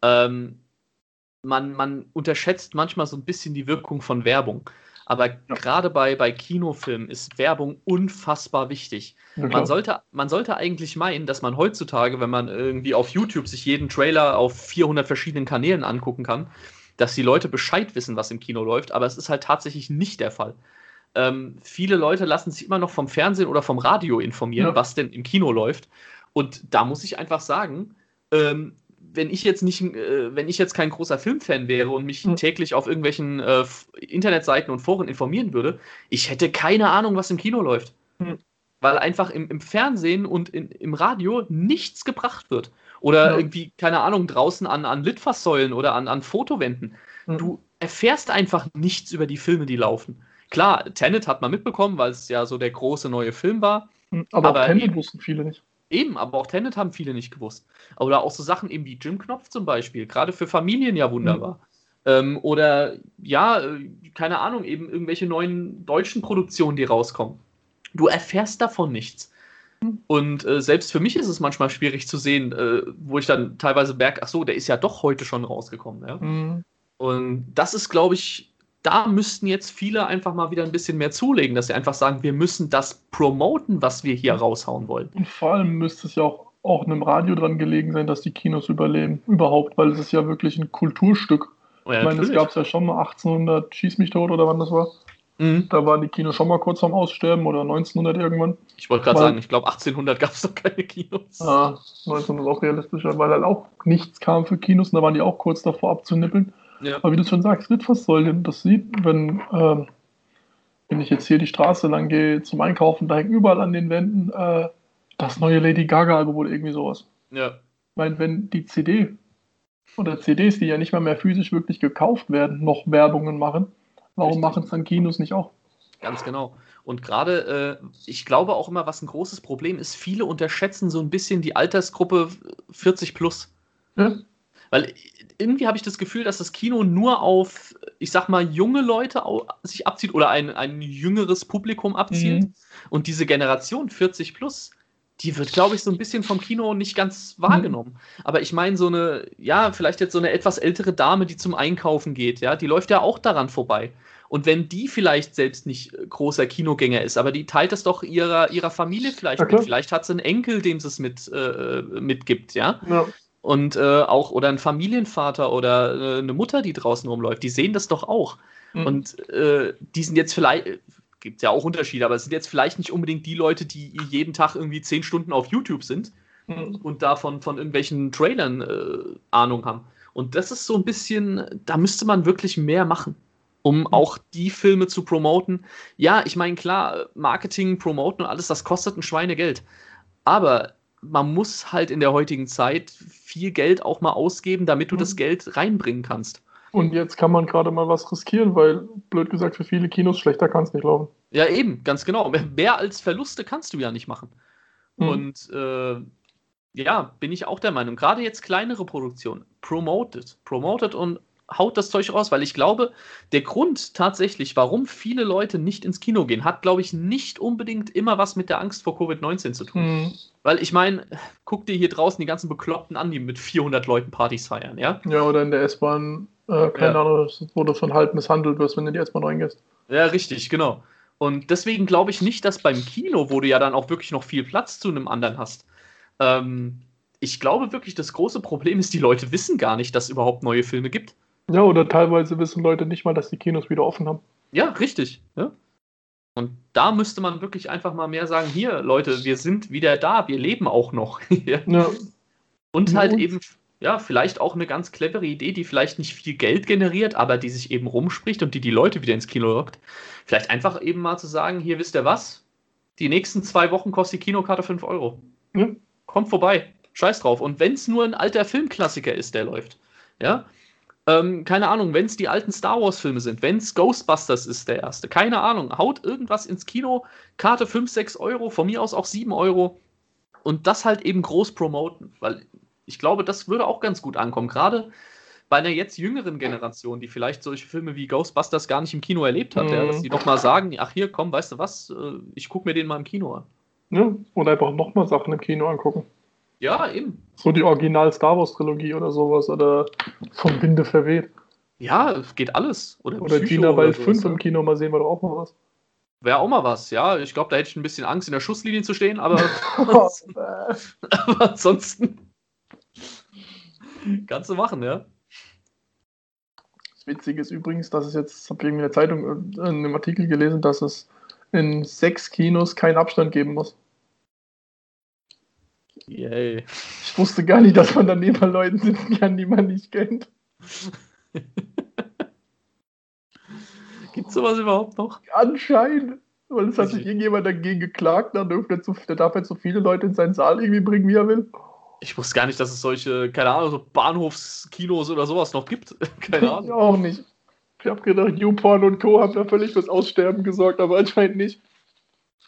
Ähm, man, man unterschätzt manchmal so ein bisschen die Wirkung von Werbung. Aber ja. gerade bei, bei Kinofilmen ist Werbung unfassbar wichtig. Ja, man, sollte, man sollte eigentlich meinen, dass man heutzutage, wenn man irgendwie auf YouTube sich jeden Trailer auf 400 verschiedenen Kanälen angucken kann, dass die Leute Bescheid wissen, was im Kino läuft. Aber es ist halt tatsächlich nicht der Fall. Ähm, viele Leute lassen sich immer noch vom Fernsehen oder vom Radio informieren, ja. was denn im Kino läuft. Und da muss ich einfach sagen, ähm, wenn ich jetzt nicht, äh, wenn ich jetzt kein großer Filmfan wäre und mich mhm. täglich auf irgendwelchen äh, Internetseiten und Foren informieren würde, ich hätte keine Ahnung, was im Kino läuft. Mhm. Weil einfach im, im Fernsehen und in, im Radio nichts gebracht wird. Oder ja. irgendwie, keine Ahnung, draußen an, an Litfaßsäulen oder an, an Fotowänden. Mhm. Du erfährst einfach nichts über die Filme, die laufen. Klar, Tenet hat man mitbekommen, weil es ja so der große neue Film war. Hm, aber, aber Tenet wussten viele nicht. Eben, aber auch Tenet haben viele nicht gewusst. Oder auch so Sachen eben wie Jim Knopf zum Beispiel, gerade für Familien ja wunderbar. Mhm. Ähm, oder ja, äh, keine Ahnung, eben irgendwelche neuen deutschen Produktionen, die rauskommen. Du erfährst davon nichts. Und äh, selbst für mich ist es manchmal schwierig zu sehen, äh, wo ich dann teilweise merke, ach so, der ist ja doch heute schon rausgekommen. Ja? Mhm. Und das ist, glaube ich, da müssten jetzt viele einfach mal wieder ein bisschen mehr zulegen, dass sie einfach sagen, wir müssen das promoten, was wir hier raushauen wollen. Und vor allem müsste es ja auch, auch einem Radio dran gelegen sein, dass die Kinos überleben. Überhaupt, weil es ist ja wirklich ein Kulturstück. Oh ja, ich meine, es gab es ja schon mal 1800, schieß mich tot oder wann das war. Mhm. Da waren die Kinos schon mal kurz vorm Aussterben oder 1900 irgendwann. Ich wollte gerade sagen, ich glaube 1800 gab es doch keine Kinos. Ah, 1900 auch realistischer, weil halt auch nichts kam für Kinos und da waren die auch kurz davor abzunippeln. Ja. Aber wie du schon sagst, Litfaßsäulen, das sieht, wenn, ähm, wenn ich jetzt hier die Straße lang gehe zum Einkaufen, da hängt überall an den Wänden äh, das neue Lady Gaga-Album oder irgendwie sowas. Ja. Ich meine, wenn die CD oder CDs, die ja nicht mal mehr physisch wirklich gekauft werden, noch Werbungen machen, warum machen es dann Kinos nicht auch? Ganz genau. Und gerade, äh, ich glaube auch immer, was ein großes Problem ist, viele unterschätzen so ein bisschen die Altersgruppe 40 plus. Ja. Weil irgendwie habe ich das Gefühl, dass das Kino nur auf, ich sag mal, junge Leute sich abzieht oder ein, ein jüngeres Publikum abzielt. Mhm. Und diese Generation 40 plus, die wird, glaube ich, so ein bisschen vom Kino nicht ganz wahrgenommen. Mhm. Aber ich meine, so eine, ja, vielleicht jetzt so eine etwas ältere Dame, die zum Einkaufen geht, ja, die läuft ja auch daran vorbei. Und wenn die vielleicht selbst nicht großer Kinogänger ist, aber die teilt das doch ihrer, ihrer Familie vielleicht okay. mit. Vielleicht hat sie einen Enkel, dem sie es mit, äh, mitgibt, ja? ja. Und äh, auch, oder ein Familienvater oder äh, eine Mutter, die draußen rumläuft, die sehen das doch auch. Mhm. Und äh, die sind jetzt vielleicht, gibt ja auch Unterschiede, aber es sind jetzt vielleicht nicht unbedingt die Leute, die jeden Tag irgendwie zehn Stunden auf YouTube sind mhm. und davon von irgendwelchen Trailern äh, Ahnung haben. Und das ist so ein bisschen, da müsste man wirklich mehr machen, um mhm. auch die Filme zu promoten. Ja, ich meine, klar, Marketing, Promoten und alles, das kostet ein Schweinegeld. Aber man muss halt in der heutigen Zeit viel Geld auch mal ausgeben, damit du das Geld reinbringen kannst. Und jetzt kann man gerade mal was riskieren, weil, blöd gesagt, für viele Kinos schlechter kann es nicht laufen. Ja, eben, ganz genau. Mehr als Verluste kannst du ja nicht machen. Mhm. Und äh, ja, bin ich auch der Meinung. Gerade jetzt kleinere Produktionen, promoted, promoted und haut das Zeug raus, weil ich glaube, der Grund tatsächlich, warum viele Leute nicht ins Kino gehen, hat, glaube ich, nicht unbedingt immer was mit der Angst vor Covid-19 zu tun. Mhm. Weil ich meine, guck dir hier draußen die ganzen Bekloppten an, die mit 400 Leuten Partys feiern, ja? Ja, oder in der S-Bahn, äh, keine ja. Ahnung, wo du von halb misshandelt wirst, wenn du die S-Bahn reingehst. Ja, richtig, genau. Und deswegen glaube ich nicht, dass beim Kino, wo du ja dann auch wirklich noch viel Platz zu einem anderen hast, ähm, ich glaube wirklich, das große Problem ist, die Leute wissen gar nicht, dass es überhaupt neue Filme gibt. Ja, oder teilweise wissen Leute nicht mal, dass die Kinos wieder offen haben. Ja, richtig. Ja. Und da müsste man wirklich einfach mal mehr sagen, hier, Leute, wir sind wieder da, wir leben auch noch. ja. ja. Und halt eben, ja, vielleicht auch eine ganz clevere Idee, die vielleicht nicht viel Geld generiert, aber die sich eben rumspricht und die die Leute wieder ins Kino lockt. Vielleicht einfach eben mal zu sagen, hier wisst ihr was, die nächsten zwei Wochen kostet die Kinokarte 5 Euro. Ja. Kommt vorbei, scheiß drauf. Und wenn es nur ein alter Filmklassiker ist, der läuft, ja, ähm, keine Ahnung, wenn es die alten Star Wars-Filme sind, wenn es Ghostbusters ist, der erste, keine Ahnung, haut irgendwas ins Kino, Karte 5, 6 Euro, von mir aus auch 7 Euro und das halt eben groß promoten, weil ich glaube, das würde auch ganz gut ankommen, gerade bei einer jetzt jüngeren Generation, die vielleicht solche Filme wie Ghostbusters gar nicht im Kino erlebt hat, mhm. ja, dass die doch mal sagen, ach hier, komm, weißt du was, äh, ich gucke mir den mal im Kino an. Ja, oder einfach nochmal Sachen im Kino angucken. Ja, eben. So die Original Star Wars Trilogie oder sowas oder vom Winde verweht. Ja, geht alles. Oder, oder Gina bei 5 im Kino, mal sehen wir doch auch mal was. Wäre auch mal was, ja. Ich glaube, da hätte ich ein bisschen Angst, in der Schusslinie zu stehen, aber, aber ansonsten kannst du machen, ja. Das Witzige ist übrigens, dass es jetzt, habe ich in der Zeitung äh, in einem Artikel gelesen, dass es in sechs Kinos keinen Abstand geben muss. Yay. Ich wusste gar nicht, dass man dann neben Leuten sitzen kann, die man nicht kennt. Gibt es sowas überhaupt noch? Anscheinend. Weil es hat sich irgendjemand dagegen geklagt, dann dürfte zu, der darf jetzt so viele Leute in seinen Saal irgendwie bringen, wie er will. Ich wusste gar nicht, dass es solche, keine Ahnung, so Bahnhofskinos oder sowas noch gibt. keine Ahnung. Ich auch nicht. Ich habe gedacht, YouPorn und Co. haben da völlig fürs Aussterben gesorgt, aber anscheinend nicht.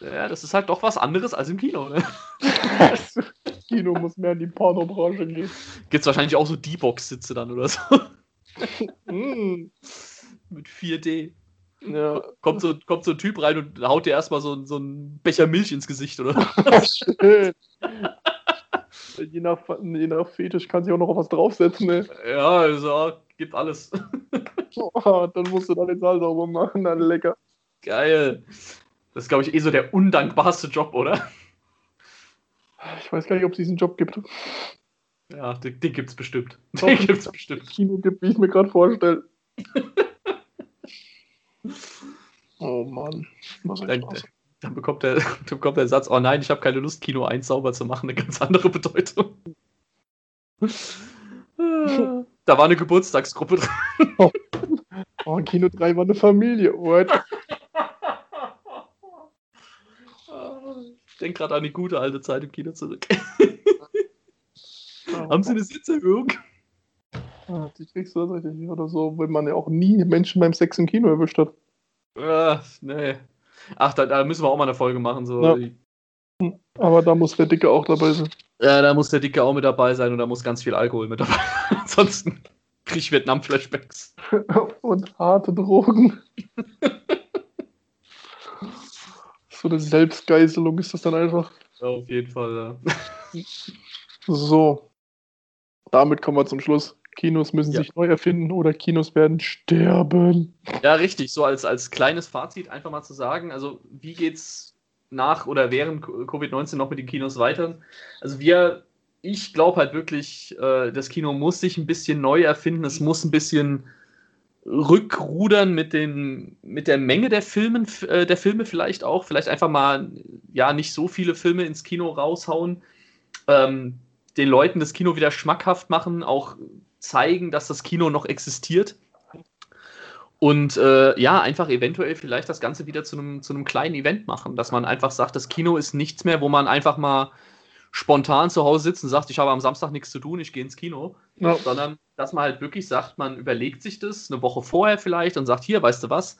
Ja, das ist halt doch was anderes als im Kino, ne? Kino muss mehr in die Pornobranche gehen. Gibt's wahrscheinlich auch so D-Box-Sitze dann oder so. mm. Mit 4D. Ja. Kommt, so, kommt so ein Typ rein und haut dir erstmal so, so einen Becher Milch ins Gesicht, oder? Schön. Je, nach, je nach Fetisch kann sich auch noch was draufsetzen, ne? Ja, also gibt alles. oh, dann musst du dann den Saal sauber machen, dann lecker. Geil. Das ist, glaube ich, eh so der undankbarste Job, oder? Ich weiß gar nicht, ob es diesen Job gibt. Ja, den, den gibt es bestimmt. Den gibt es bestimmt. Kino gibt, wie ich mir gerade vorstelle. oh Mann. Dann, dann, bekommt der, dann bekommt der Satz, oh nein, ich habe keine Lust, Kino 1 sauber zu machen, eine ganz andere Bedeutung. da war eine Geburtstagsgruppe drin. Oh, oh Kino 3 war eine Familie. What? Ich denke gerade an die gute alte Zeit im Kino zurück. Haben Sie eine Sitzerhöhung? Ah, die kriegst du tatsächlich oder so, wenn man ja auch nie Menschen beim Sex im Kino erwischt hat. Ach, nee. Ach, da, da müssen wir auch mal eine Folge machen. So. Ja. Aber da muss der Dicke auch dabei sein. Ja, da muss der Dicke auch mit dabei sein und da muss ganz viel Alkohol mit dabei sein. Ansonsten kriege ich Vietnam-Flashbacks. und harte Drogen. So eine Selbstgeißelung ist das dann einfach. Ja, auf jeden Fall, ja. So. Damit kommen wir zum Schluss. Kinos müssen ja. sich neu erfinden oder Kinos werden sterben. Ja, richtig. So als, als kleines Fazit einfach mal zu sagen, also wie geht's nach oder während Covid-19 noch mit den Kinos weiter? Also wir, ich glaube halt wirklich, äh, das Kino muss sich ein bisschen neu erfinden. Es muss ein bisschen rückrudern mit, den, mit der Menge der, Filmen, äh, der Filme vielleicht auch. Vielleicht einfach mal ja nicht so viele Filme ins Kino raushauen. Ähm, den Leuten das Kino wieder schmackhaft machen, auch zeigen, dass das Kino noch existiert. Und äh, ja, einfach eventuell vielleicht das Ganze wieder zu einem, zu einem kleinen Event machen, dass man einfach sagt, das Kino ist nichts mehr, wo man einfach mal spontan zu Hause sitzt und sagt, ich habe am Samstag nichts zu tun, ich gehe ins Kino, Ja. sondern dass man halt wirklich sagt, man überlegt sich das eine Woche vorher vielleicht und sagt, hier, weißt du was,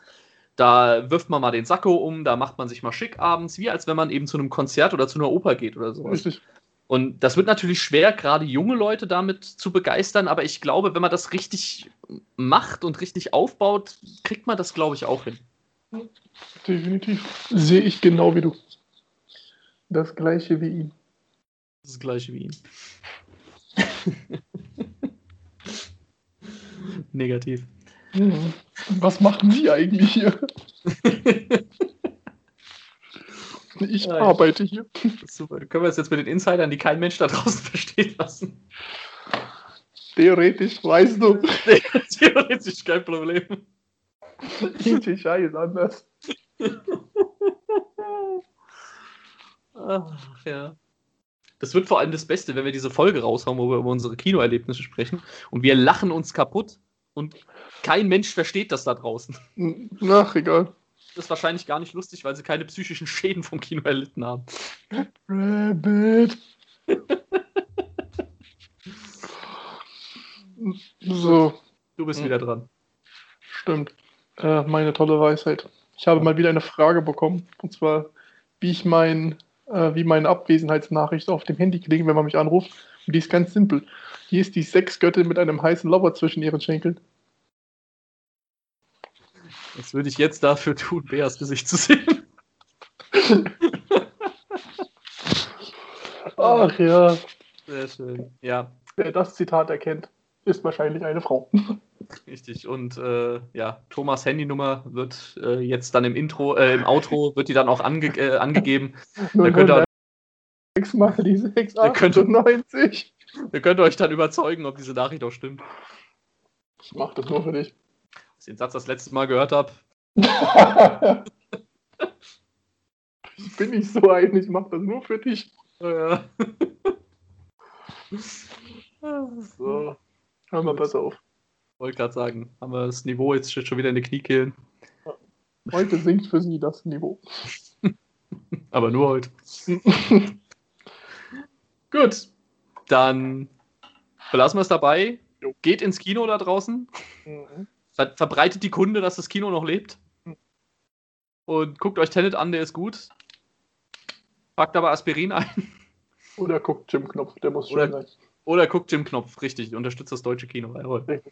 da wirft man mal den Sakko um, da macht man sich mal schick abends, wie als wenn man eben zu einem Konzert oder zu einer Oper geht oder sowas. Richtig. Und das wird natürlich schwer, gerade junge Leute damit zu begeistern, aber ich glaube, wenn man das richtig macht und richtig aufbaut, kriegt man das, glaube ich, auch hin. Definitiv. Sehe ich genau wie du. Das gleiche wie ihn. Das gleiche wie ihn. Negativ. Was machen Sie eigentlich hier? Ich Ja, arbeite hier. Super. Können wir das jetzt mit den Insidern, die kein Mensch da draußen versteht lassen? Theoretisch, weißt du. Theoretisch kein Problem. Die Scheiße anders. Ach, ja. Das wird vor allem das Beste, wenn wir diese Folge raushauen, wo wir über unsere Kinoerlebnisse sprechen und wir lachen uns kaputt und kein Mensch versteht das da draußen. Ach, egal. Das ist wahrscheinlich gar nicht lustig, weil sie keine psychischen Schäden vom Kino erlitten haben. Rabbit. so, Du bist Hm. wieder dran. stimmt. Äh, meine tolle Weisheit. Ich habe mal wieder eine Frage bekommen. Und zwar, wie ich mein, äh, wie meine Abwesenheitsnachricht auf dem Handy klingt, wenn man mich anruft. Und die ist ganz simpel. Hier ist die Sexgöttin mit einem heißen Lover zwischen ihren Schenkeln. Was würde ich jetzt dafür tun, Beas Gesicht zu sehen? Ach ja. Sehr schön. Ja, Wer das Zitat erkennt, ist wahrscheinlich eine Frau. richtig. Und äh, ja, Thomas Handynummer wird äh, jetzt dann im Intro, äh, im Outro wird die dann auch ange äh, angegeben. Nur könnt ihr- 6 mal die 6, Ihr könnt- 98. Ihr könnt euch dann überzeugen, ob diese Nachricht auch stimmt. Ich mach das nur für dich. Den Satz das letzte Mal gehört habe, ich bin nicht so ein, ich mach das nur für dich. äh, So, hör mal besser auf. wollte gerade sagen, haben wir das Niveau jetzt schon wieder in die Kniekehlen. Heute sinkt für sie das Niveau. Aber nur heute. Gut, dann belassen wir es dabei. Geht ins Kino da draußen. Mhm. Ver verbreitet die Kunde, dass das Kino noch lebt. Und guckt euch Tenet an, der ist gut. Packt aber Aspirin ein. Oder guckt Jim Knopf, der muss Oder- schön sein. Oder guckt Jim Knopf, richtig. Unterstützt das deutsche Kino. Jawohl.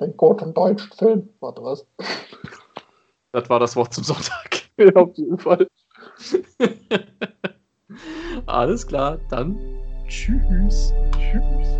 Ein guten deutschen Film. Warte was. Das war das Wort zum Sonntag. Ja, auf jeden Fall. Alles klar, dann tschüss. Tschüss.